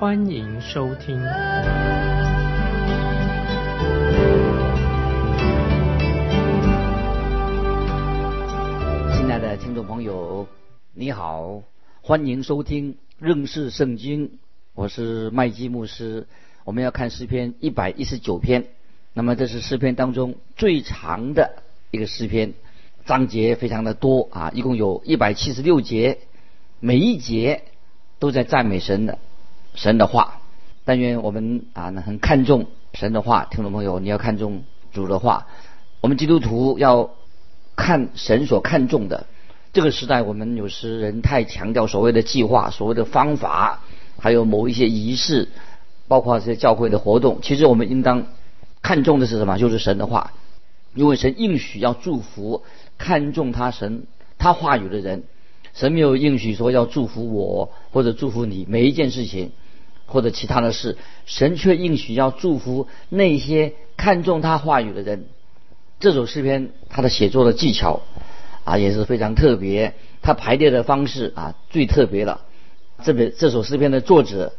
欢迎收听。亲爱的听众朋友，你好，欢迎收听认识圣经，我是麦基牧师。我们要看诗篇一百一十九篇，那么这是诗篇当中最长的。一个诗篇，章节非常的多啊，一共有一百七十六节，每一节都在赞美神的神的话。但愿我们啊，很看重神的话，听众朋友，你要看重主的话。我们基督徒要看神所看重的。这个时代，我们有时人太强调所谓的计划、所谓的方法，还有某一些仪式，包括这些教会的活动。其实我们应当看重的是什么？就是神的话。因为神应许要祝福看重他神他话语的人，神没有应许说要祝福我或者祝福你每一件事情或者其他的事，神却应许要祝福那些看重他话语的人。这首诗篇他的写作的技巧啊也是非常特别，他排列的方式啊最特别了。这本这首诗篇的作者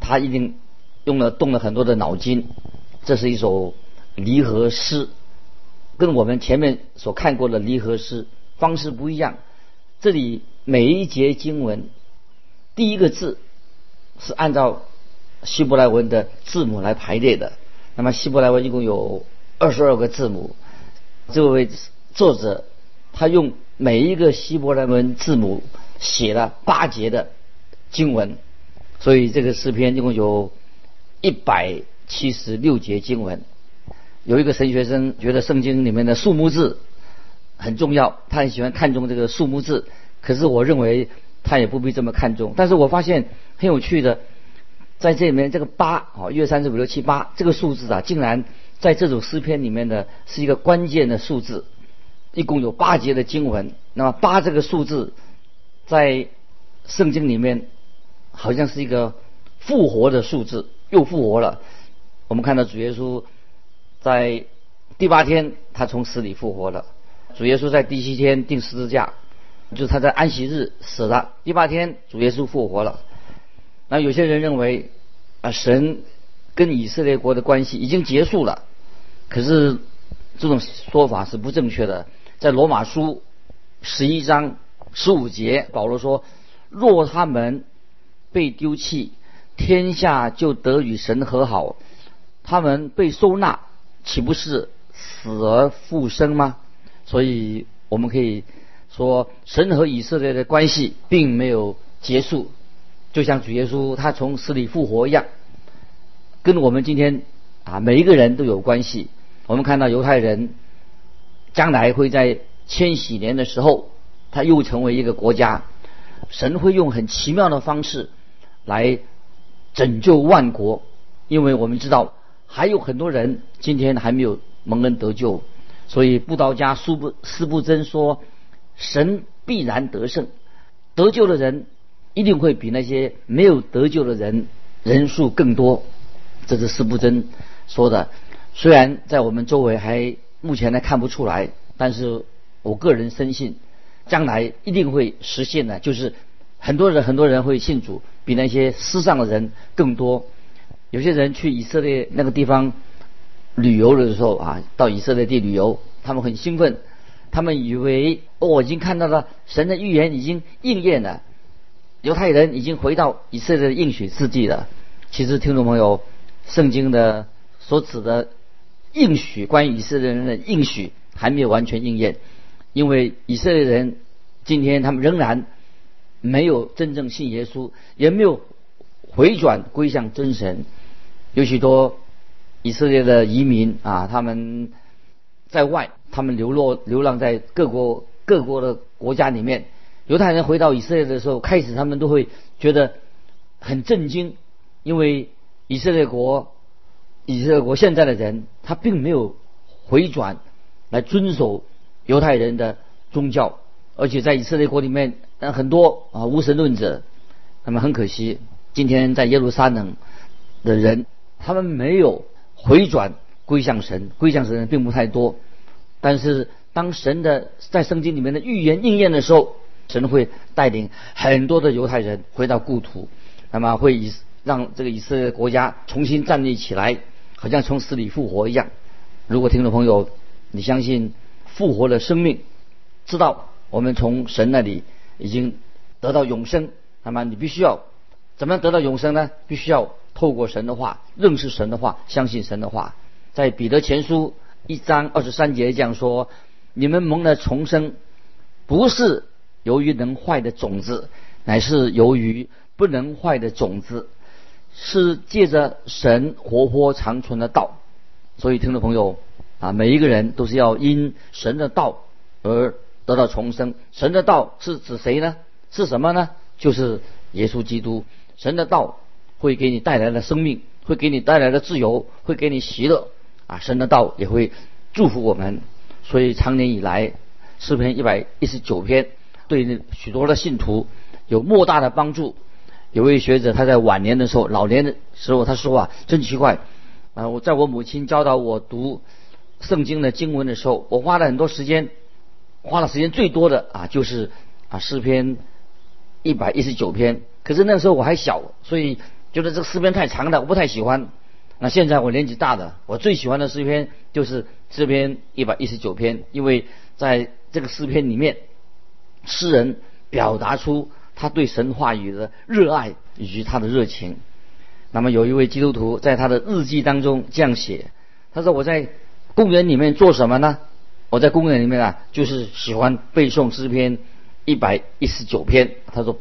他一定用了动了很多的脑筋，这是一首离合诗。跟我们前面所看过的离合诗方式不一样，这里每一节经文第一个字是按照希伯来文的字母来排列的。那么希伯来文一共有二十二个字母，这位作者他用每一个希伯来文字母写了八节的经文，所以这个诗篇一共有一百七十六节经文。有一个神学生觉得圣经里面的数目字很重要，他很喜欢看重这个数目字。可是我认为他也不必这么看重。但是我发现很有趣的，在这里面这个八哦，一二三四五六七八这个数字啊，竟然在这首诗篇里面的是一个关键的数字。一共有八节的经文，那么八这个数字在圣经里面好像是一个复活的数字，又复活了。我们看到主耶稣。在第八天，他从死里复活了。主耶稣在第七天钉十字架，就是他在安息日死了。第八天，主耶稣复活了。那有些人认为，啊，神跟以色列国的关系已经结束了。可是这种说法是不正确的。在罗马书十一章十五节，保罗说：“若他们被丢弃，天下就得与神和好；他们被收纳。”岂不是死而复生吗？所以我们可以说，神和以色列的关系并没有结束，就像主耶稣他从死里复活一样，跟我们今天啊每一个人都有关系。我们看到犹太人将来会在千禧年的时候，他又成为一个国家，神会用很奇妙的方式来拯救万国，因为我们知道。还有很多人今天还没有蒙恩得救，所以布道家苏布斯布真说，神必然得胜，得救的人一定会比那些没有得救的人人数更多。这是斯布真说的。虽然在我们周围还目前还看不出来，但是我个人深信，将来一定会实现的，就是很多人很多人会信主，比那些世上的人更多。有些人去以色列那个地方旅游的时候啊，到以色列地旅游，他们很兴奋，他们以为我已经看到了神的预言已经应验了，犹太人已经回到以色列的应许之地了。其实，听众朋友，圣经的所指的应许，关于以色列人的应许还没有完全应验，因为以色列人今天他们仍然没有真正信耶稣，也没有。回转归向真神，有许多以色列的移民啊，他们在外，他们流落流浪在各国各国的国家里面。犹太人回到以色列的时候，开始他们都会觉得很震惊，因为以色列国以色列国现在的人，他并没有回转来遵守犹太人的宗教，而且在以色列国里面，很多啊无神论者，那么很可惜，今天在耶路撒冷的人，他们没有回转归向神，归向神的人并不太多。但是当神的在圣经里面的预言应验的时候，神会带领很多的犹太人回到故土，那么会以让这个以色列国家重新站立起来。好像从死里复活一样。如果听众朋友你相信复活的生命，知道我们从神那里已经得到永生，那么你必须要怎么样得到永生呢？必须要透过神的话，认识神的话，相信神的话。在彼得前书一章二十三节这样说：“你们蒙了重生，不是由于能坏的种子，乃是由于不能坏的种子。”是借着神活泼长存的道，所以听众朋友啊，每一个人都是要因神的道而得到重生。神的道是指谁呢？是什么呢？就是耶稣基督。神的道会给你带来的生命，会给你带来的自由，会给你喜乐啊！神的道也会祝福我们。所以长年以来，诗篇一百一十九篇对许多的信徒有莫大的帮助。有位学者，他在晚年的时候，老年的时候，他说啊，真奇怪，啊，我在我母亲教导我读圣经的经文的时候，我花了很多时间，花了时间最多的啊，就是啊诗篇一百一十九篇。可是那时候我还小，所以觉得这个诗篇太长了，我不太喜欢。那现在我年纪大了，我最喜欢的诗篇就是诗篇一百一十九篇，因为在这个诗篇里面，诗人表达出。他对神话语的热爱以及他的热情。那么有一位基督徒在他的日记当中这样写：“他说我在公园里面做什么呢？我在公园里面啊，就是喜欢背诵诗篇一百一十九篇。他说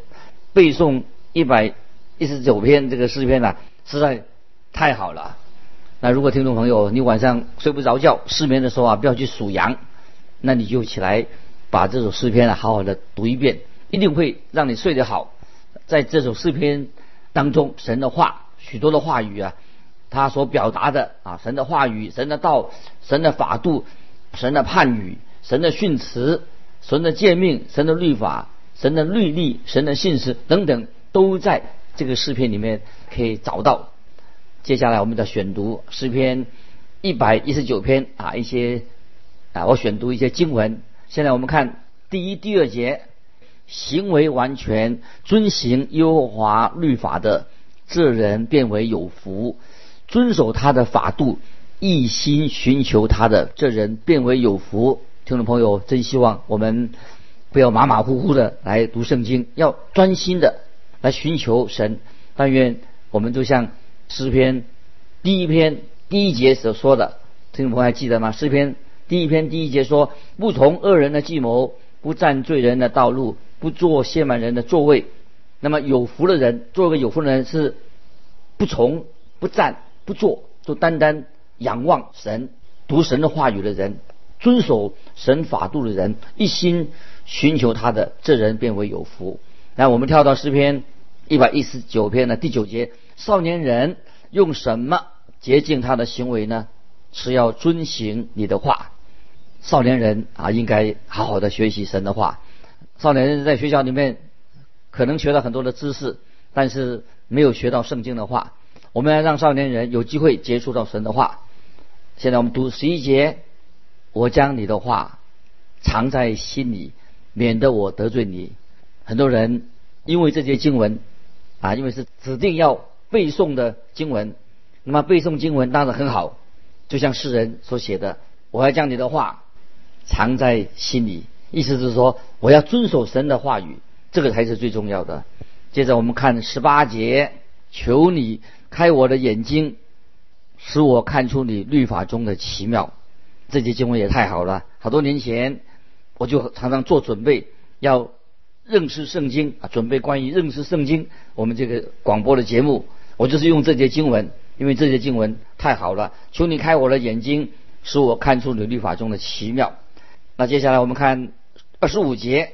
背诵一百一十九篇这个诗篇啊，实在太好了。那如果听众朋友你晚上睡不着觉、失眠的时候啊，不要去数羊，那你就起来把这首诗篇啊好好的读一遍。”一定会让你睡得好。在这首诗篇当中，神的话许多的话语啊，他所表达的啊，神的话语、神的道、神的法度、神的判语、神的训词、神的诫命、神的律法、神的律例、神的信实等等，都在这个诗篇里面可以找到。接下来我们的选读诗篇一百一十九篇啊，一些啊，我选读一些经文。现在我们看第一、第二节。行为完全遵行耶和华律法的，这人变为有福；遵守他的法度，一心寻求他的，这人变为有福。听众朋友，真希望我们不要马马虎虎的来读圣经，要专心的来寻求神。但愿我们都像诗篇第一篇第一节所说的，听众朋友还记得吗？诗篇第一篇第一节说：“不从恶人的计谋，不占罪人的道路。”不做谢满人的座位，那么有福的人，做个有福的人是不从、不站、不坐，就单单仰望神、读神的话语的人，遵守神法度的人，一心寻求他的，这人变为有福。那我们跳到诗篇一百一十九篇的第九节：少年人用什么洁净他的行为呢？是要遵行你的话。少年人啊，应该好好的学习神的话。少年人在学校里面可能学到很多的知识，但是没有学到圣经的话。我们要让少年人有机会接触到神的话。现在我们读十一节：我将你的话藏在心里，免得我得罪你。很多人因为这些经文啊，因为是指定要背诵的经文，那么背诵经文当然很好，就像诗人所写的：我要将你的话藏在心里。意思是说，我要遵守神的话语，这个才是最重要的。接着我们看十八节，求你开我的眼睛，使我看出你律法中的奇妙。这节经文也太好了，好多年前我就常常做准备，要认识圣经啊，准备关于认识圣经我们这个广播的节目，我就是用这节经文，因为这节经文太好了。求你开我的眼睛，使我看出你律法中的奇妙。那接下来我们看。二十五节，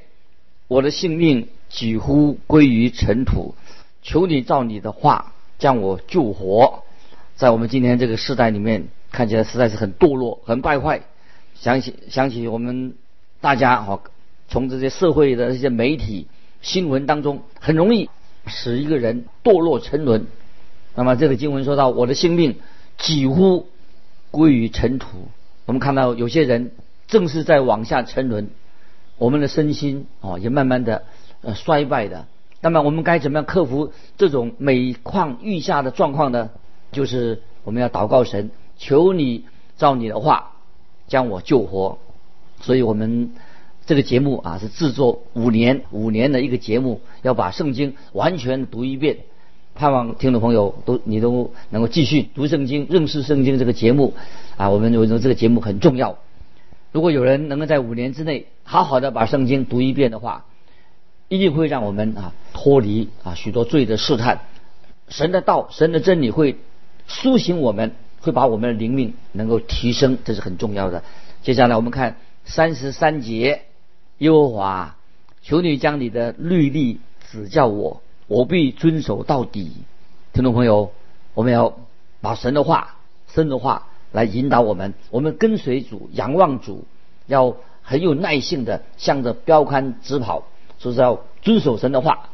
我的性命几乎归于尘土，求你照你的话将我救活。在我们今天这个时代里面，看起来实在是很堕落、很败坏。想起想起我们大家哈，从这些社会的这些媒体新闻当中，很容易使一个人堕落沉沦。那么这个经文说到，我的性命几乎归于尘土。我们看到有些人正是在往下沉沦，我们的身心哦也慢慢的呃衰败的。那么我们该怎么样克服这种每况愈下的状况呢？就是我们要祷告神，求你照你的话将我救活。所以我们这个节目啊是制作五年五年的一个节目，要把圣经完全读一遍。盼望听众朋友都你都能够继续读圣经、认识圣经这个节目啊，我们认为这个节目很重要。如果有人能够在五年之内好好的把圣经读一遍的话，一定会让我们啊脱离啊许多罪的试探。神的道、神的真理会苏醒我们，会把我们的灵命能够提升，这是很重要的。接下来我们看三十三节，耶和华，求你将你的律例指教我。我必遵守到底，听众朋友，我们要把神的话、神的话来引导我们。我们跟随主、仰望主，要很有耐性的向着标杆直跑，就是要遵守神的话，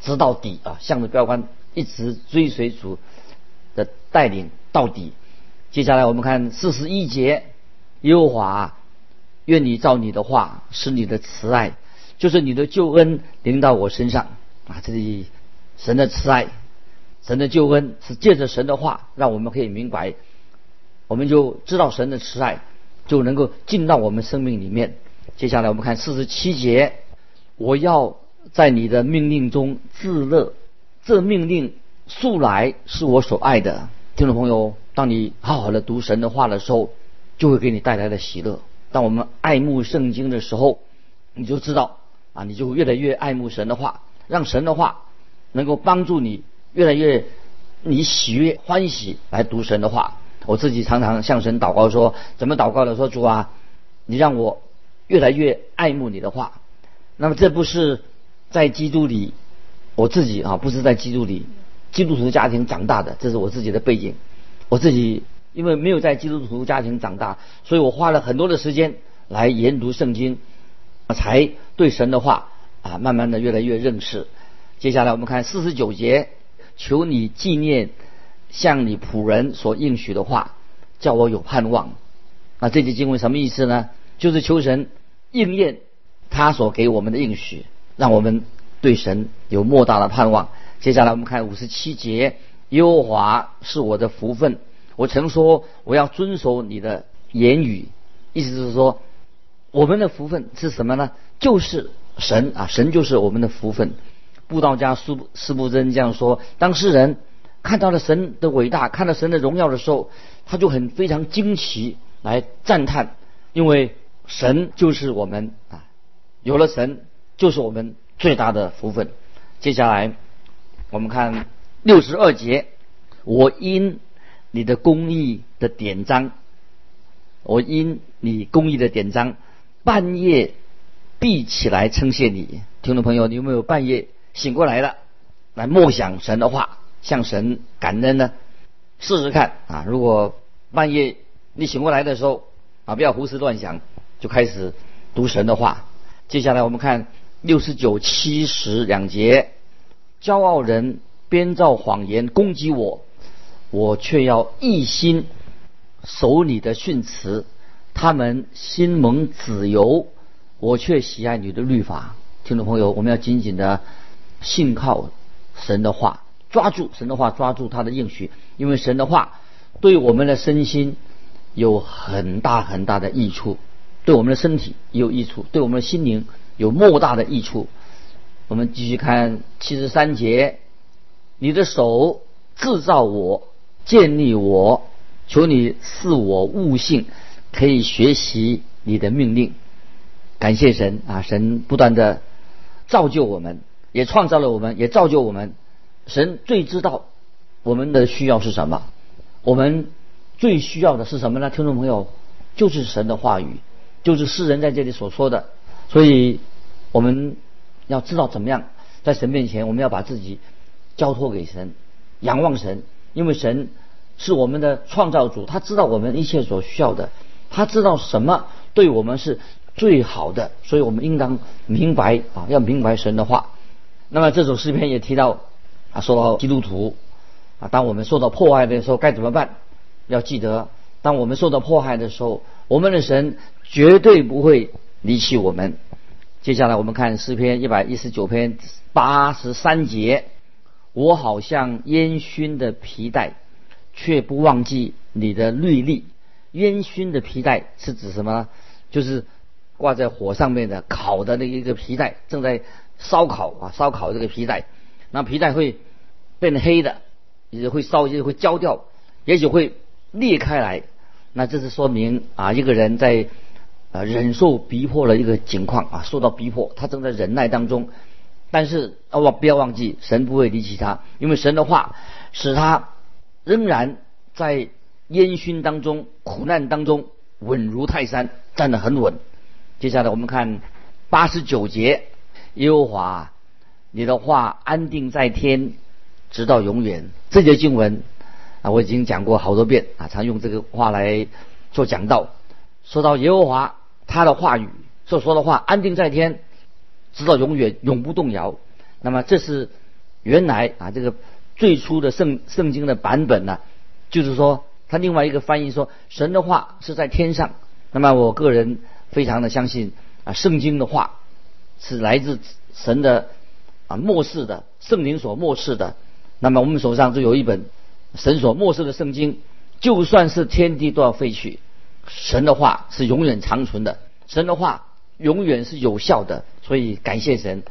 直到底啊！向着标杆一直追随主的带领到底。接下来我们看四十一节，耶和华，愿你照你的话，使你的慈爱，就是你的救恩临到我身上。啊，这里神的慈爱、神的救恩是借着神的话，让我们可以明白，我们就知道神的慈爱就能够进到我们生命里面。接下来我们看四十七节，我要在你的命令中自乐，这命令素来是我所爱的。听众朋友，当你好好的读神的话的时候，就会给你带来的喜乐。当我们爱慕圣经的时候，你就知道啊，你就越来越爱慕神的话。让神的话能够帮助你越来越你喜悦欢喜来读神的话。我自己常常向神祷告说：怎么祷告的？说主啊，你让我越来越爱慕你的话。那么这不是在基督里，我自己啊不是在基督里基督徒家庭长大的，这是我自己的背景。我自己因为没有在基督徒家庭长大，所以我花了很多的时间来研读圣经，才对神的话。啊，慢慢的越来越认识。接下来我们看四十九节，求你纪念向你仆人所应许的话，叫我有盼望。那这节经文什么意思呢？就是求神应验他所给我们的应许，让我们对神有莫大的盼望。接下来我们看五十七节，耶和华是我的福分。我曾说我要遵守你的言语，意思是说我们的福分是什么呢？就是。神啊，神就是我们的福分。布道家施施布真这样说：，当事人看到了神的伟大，看到神的荣耀的时候，他就很非常惊奇，来赞叹，因为神就是我们啊，有了神就是我们最大的福分。接下来我们看六十二节：，我因你的公义的典章，我因你公义的典章，半夜。闭起来称谢你，听众朋友，你有没有半夜醒过来了，来默想神的话，向神感恩呢？试试看啊！如果半夜你醒过来的时候啊，不要胡思乱想，就开始读神的话。接下来我们看六十九、七十两节，骄傲人编造谎言攻击我，我却要一心守你的训词，他们心蒙子由。我却喜爱你的律法，听众朋友，我们要紧紧的信靠神的话，抓住神的话，抓住他的应许，因为神的话对我们的身心有很大很大的益处，对我们的身体有益处，对我们的心灵有莫大的益处。我们继续看七十三节，你的手制造我，建立我，求你赐我悟性，可以学习你的命令。感谢神啊！神不断的造就我们，也创造了我们，也造就我们。神最知道我们的需要是什么，我们最需要的是什么呢？听众朋友，就是神的话语，就是世人在这里所说的。所以我们要知道怎么样在神面前，我们要把自己交托给神，仰望神，因为神是我们的创造主，他知道我们一切所需要的，他知道什么对我们是最好的，所以我们应当明白啊，要明白神的话。那么这首诗篇也提到啊，说到基督徒啊，当我们受到迫害的时候该怎么办？要记得，当我们受到迫害的时候，我们的神绝对不会离弃我们。接下来我们看诗篇一百一十九篇八十三节，我好像烟熏的皮带。却不忘记你的律例。烟熏的皮带是指什么呢？就是挂在火上面的烤的那一个皮带，正在烧烤啊，烧烤这个皮带，那皮带会变黑的，也会烧，也会焦掉，也许会裂开来。那这是说明啊，一个人在啊忍受逼迫的一个情况啊，受到逼迫，他正在忍耐当中。但是啊，忘不要忘记，神不会离弃他，因为神的话使他。仍然在烟熏当中、苦难当中，稳如泰山，站得很稳。接下来我们看八十九节，耶和华，你的话安定在天，直到永远。这节经文啊，我已经讲过好多遍啊，常用这个话来做讲道。说到耶和华他的话语所说的话，安定在天，直到永远，永不动摇。那么这是原来啊这个。最初的圣圣经的版本呢，就是说，他另外一个翻译说，神的话是在天上。那么我个人非常的相信啊，圣经的话是来自神的啊末世的圣灵所末世的。那么我们手上就有一本神所末世的圣经，就算是天地都要废去，神的话是永远长存的，神的话永远是有效的。所以感谢神。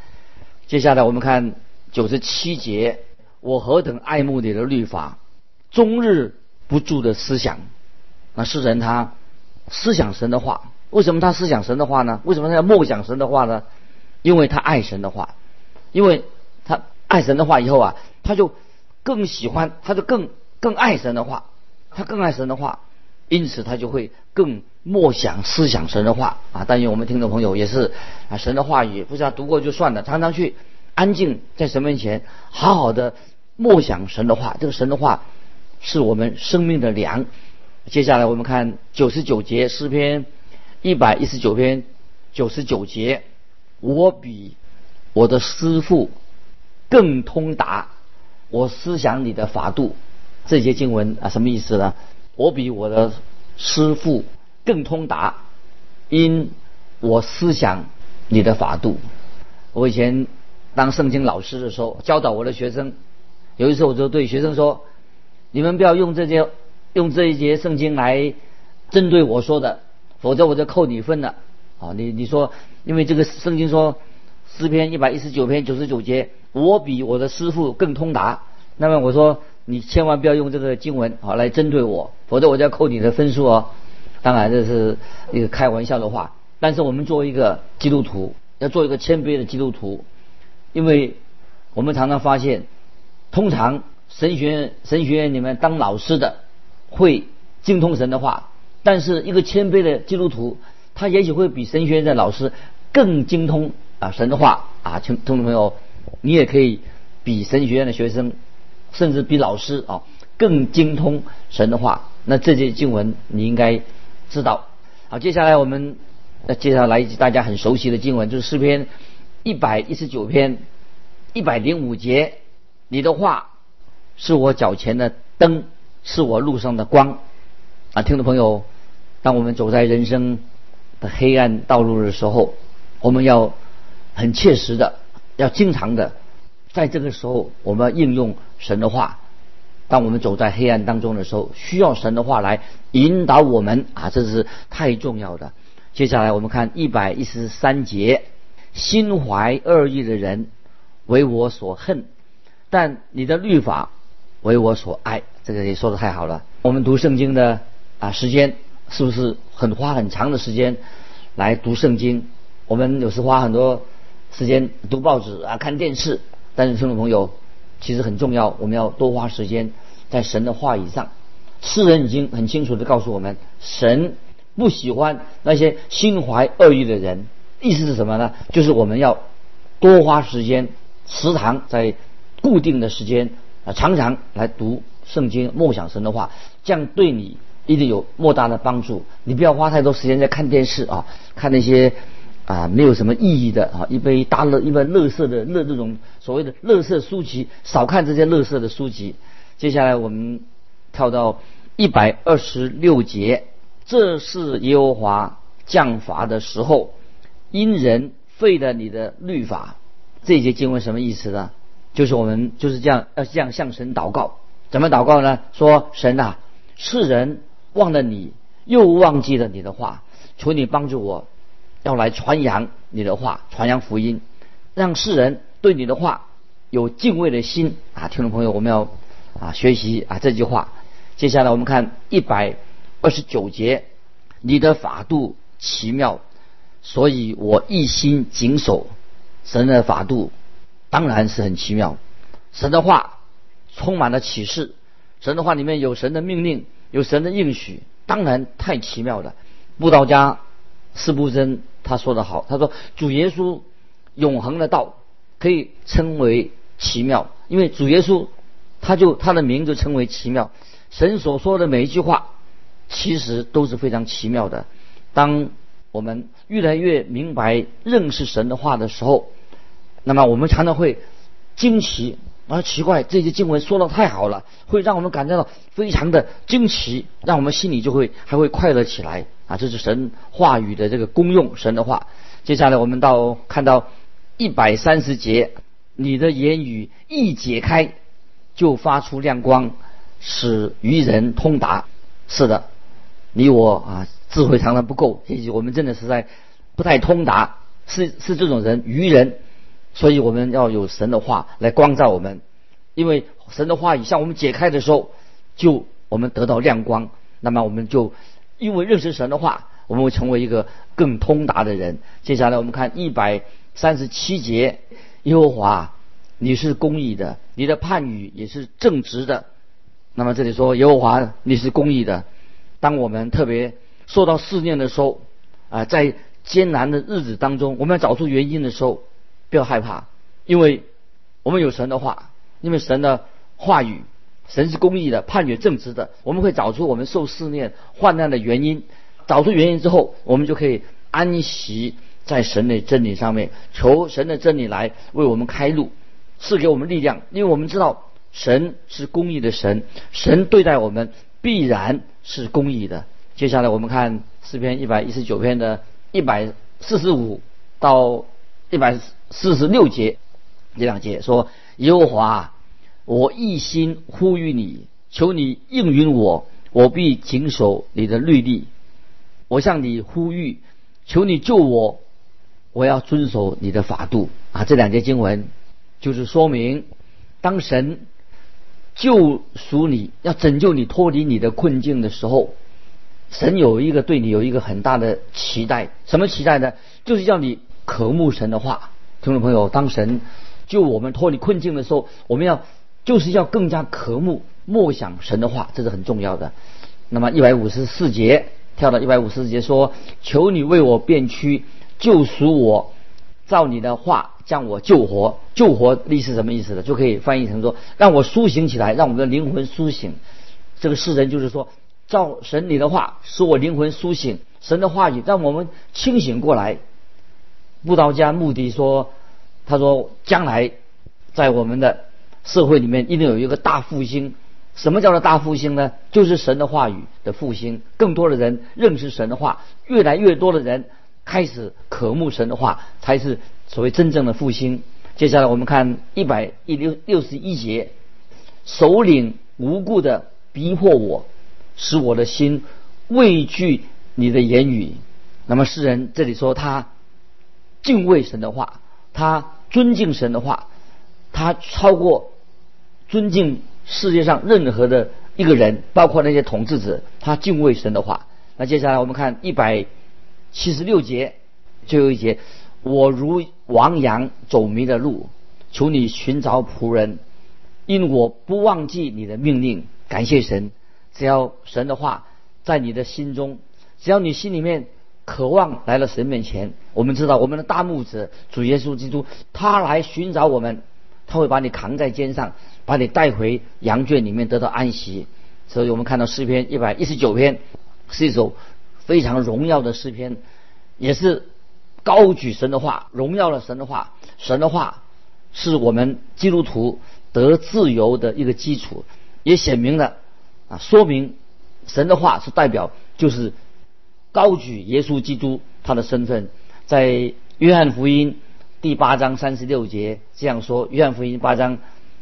接下来我们看九十七节。我何等爱慕你的律法，终日不住的思想。那诗人他思想神的话，为什么他思想神的话呢？为什么他要默想神的话呢？因为他爱神的话，因为他爱神的话以后啊，他就更喜欢，他就更更爱神的话，他更爱神的话，因此他就会更默想思想神的话啊。但愿我们听众朋友也是啊，神的话语不是要读过就算了，常常去安静在神面前，好好的。默想神的话，这个神的话是我们生命的粮。接下来我们看九十九节诗篇一百一十九篇九十九节，我比我的师傅更通达，我思想你的法度。这些经文啊，什么意思呢？我比我的师傅更通达，因我思想你的法度。我以前当圣经老师的时候，教导我的学生。有一次，我就对学生说：“你们不要用这些，用这一节圣经来针对我说的，否则我就扣你分了。”啊，你你说，因为这个圣经说诗篇一百一十九篇九十九节，我比我的师傅更通达。那么我说，你千万不要用这个经文啊来针对我，否则我就要扣你的分数哦。当然这是一个开玩笑的话，但是我们作为一个基督徒，要做一个谦卑的基督徒，因为我们常常发现。通常神学神学院里面当老师的会精通神的话，但是一个谦卑的基督徒，他也许会比神学院的老师更精通啊神的话啊，听听众朋友，你也可以比神学院的学生，甚至比老师啊更精通神的话。那这些经文你应该知道。好，接下来我们接下来大家很熟悉的经文就是诗篇一百一十九篇一百零五节。你的话是我脚前的灯，是我路上的光。啊，听众朋友，当我们走在人生的黑暗道路的时候，我们要很切实的，要经常的，在这个时候，我们应用神的话。当我们走在黑暗当中的时候，需要神的话来引导我们啊，这是太重要的。接下来我们看一百一十三节：心怀恶意的人为我所恨。但你的律法为我所爱，这个也说的太好了。我们读圣经的啊时间是不是很花很长的时间来读圣经？我们有时花很多时间读报纸啊、看电视。但是听众朋友，其实很重要，我们要多花时间在神的话语上。诗人已经很清楚地告诉我们，神不喜欢那些心怀恶意的人。意思是什么呢？就是我们要多花时间，时常在。固定的时间啊，常常来读圣经，默想神的话，这样对你一定有莫大的帮助。你不要花太多时间在看电视啊，看那些啊没有什么意义的啊，一杯大乐一杯乐色的乐这种所谓的乐色书籍，少看这些乐色的书籍。接下来我们跳到一百二十六节，这是耶和华降罚的时候，因人废了你的律法。这一节经文什么意思呢？就是我们就是这样要这样向神祷告，怎么祷告呢？说神啊，世人忘了你，又忘记了你的话，求你帮助我，要来传扬你的话，传扬福音，让世人对你的话有敬畏的心啊！听众朋友，我们要啊学习啊这句话。接下来我们看一百二十九节，你的法度奇妙，所以我一心谨守。神的法度当然是很奇妙，神的话充满了启示，神的话里面有神的命令，有神的应许，当然太奇妙了。布道家斯布真他说的好，他说主耶稣永恒的道可以称为奇妙，因为主耶稣他就他的名字称为奇妙。神所说的每一句话其实都是非常奇妙的。当我们越来越明白认识神的话的时候，那么我们常常会惊奇，啊，奇怪，这些经文说的太好了，会让我们感觉到非常的惊奇，让我们心里就会还会快乐起来啊！这是神话语的这个功用，神的话。接下来我们到看到一百三十节，你的言语一解开，就发出亮光，使愚人通达。是的，你我啊，智慧常常不够，也许我们真的是在不太通达，是是这种人，愚人。所以我们要有神的话来光照我们，因为神的话语向我们解开的时候，就我们得到亮光。那么我们就因为认识神的话，我们会成为一个更通达的人。接下来我们看一百三十七节，耶和华，你是公义的，你的判语也是正直的。那么这里说耶和华你是公义的，当我们特别受到试炼的时候，啊，在艰难的日子当中，我们要找出原因的时候。不要害怕，因为我们有神的话，因为神的话语，神是公义的，判决正直的。我们会找出我们受试炼、患难的原因，找出原因之后，我们就可以安息在神的真理上面，求神的真理来为我们开路，赐给我们力量。因为我们知道神是公义的神，神对待我们必然是公义的。接下来我们看诗篇一百一十九篇的一百四十五到一百。四十六节，这两节说：“耶和华，我一心呼吁你，求你应允我，我必谨守你的律例。我向你呼吁，求你救我，我要遵守你的法度。”啊，这两节经文就是说明，当神救赎你要拯救你脱离你的困境的时候，神有一个对你有一个很大的期待。什么期待呢？就是要你渴慕神的话。听众朋友，当神救我们脱离困境的时候，我们要就是要更加渴慕默想神的话，这是很重要的。那么一百五十四节跳到一百五十四节说：“求你为我变屈，救赎我，照你的话将我救活。救活意思什么意思呢？就可以翻译成说：让我苏醒起来，让我们的灵魂苏醒。这个世人就是说，照神你的话使我灵魂苏醒，神的话语让我们清醒过来。”布道家目的说，他说将来在我们的社会里面一定有一个大复兴。什么叫做大复兴呢？就是神的话语的复兴，更多的人认识神的话，越来越多的人开始渴慕神的话，才是所谓真正的复兴。接下来我们看一百一六六十一节，首领无故的逼迫我，使我的心畏惧你的言语。那么诗人这里说他。敬畏神的话，他尊敬神的话，他超过尊敬世界上任何的一个人，包括那些统治者。他敬畏神的话。那接下来我们看一百七十六节最后一节：我如亡羊走迷的路，求你寻找仆人，因我不忘记你的命令。感谢神，只要神的话在你的心中，只要你心里面。渴望来了神面前，我们知道我们的大牧者主耶稣基督，他来寻找我们，他。会把你扛在肩上，把你带回羊圈里面得到安息。所以我们看到诗篇一百一十九篇是一首非常荣耀的诗篇，也是高举神的话，荣耀了神的话。神的话是我们基督徒得自由的一个基础，也显明了啊，说明神的话是代表就是高举耶稣基督他的身份，在约翰福音第八章三十六节这样说：约翰福音八章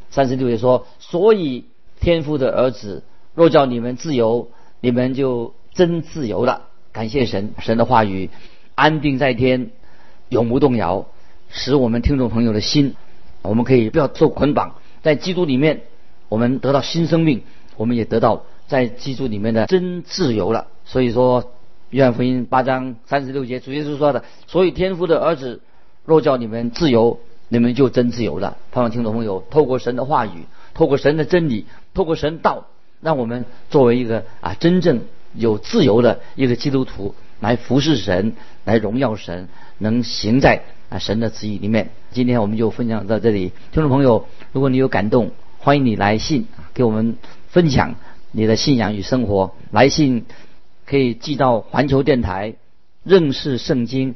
三十六节说，所以天父的儿子。若叫你们自由，你们就真自由了。感谢神，神的话语安定在天，永不动摇，使我们听众朋友的心，我们可以不要受捆绑，在基督里面，我们得到新生命，我们也得到在基督里面的真自由了。所以说，约翰福音八章三十六节，主耶稣说的：“所以天父的儿子，若叫你们自由，你们就真自由了。”盼望听众朋友透过神的话语，透过神的真理，透过神道。让我们作为一个啊真正有自由的一个基督徒来服侍神，来荣耀神，能行在啊神的旨意里面。今天我们就分享到这里，听众朋友，如果你有感动，欢迎你来信给我们分享你的信仰与生活。来信可以寄到环球电台认识圣经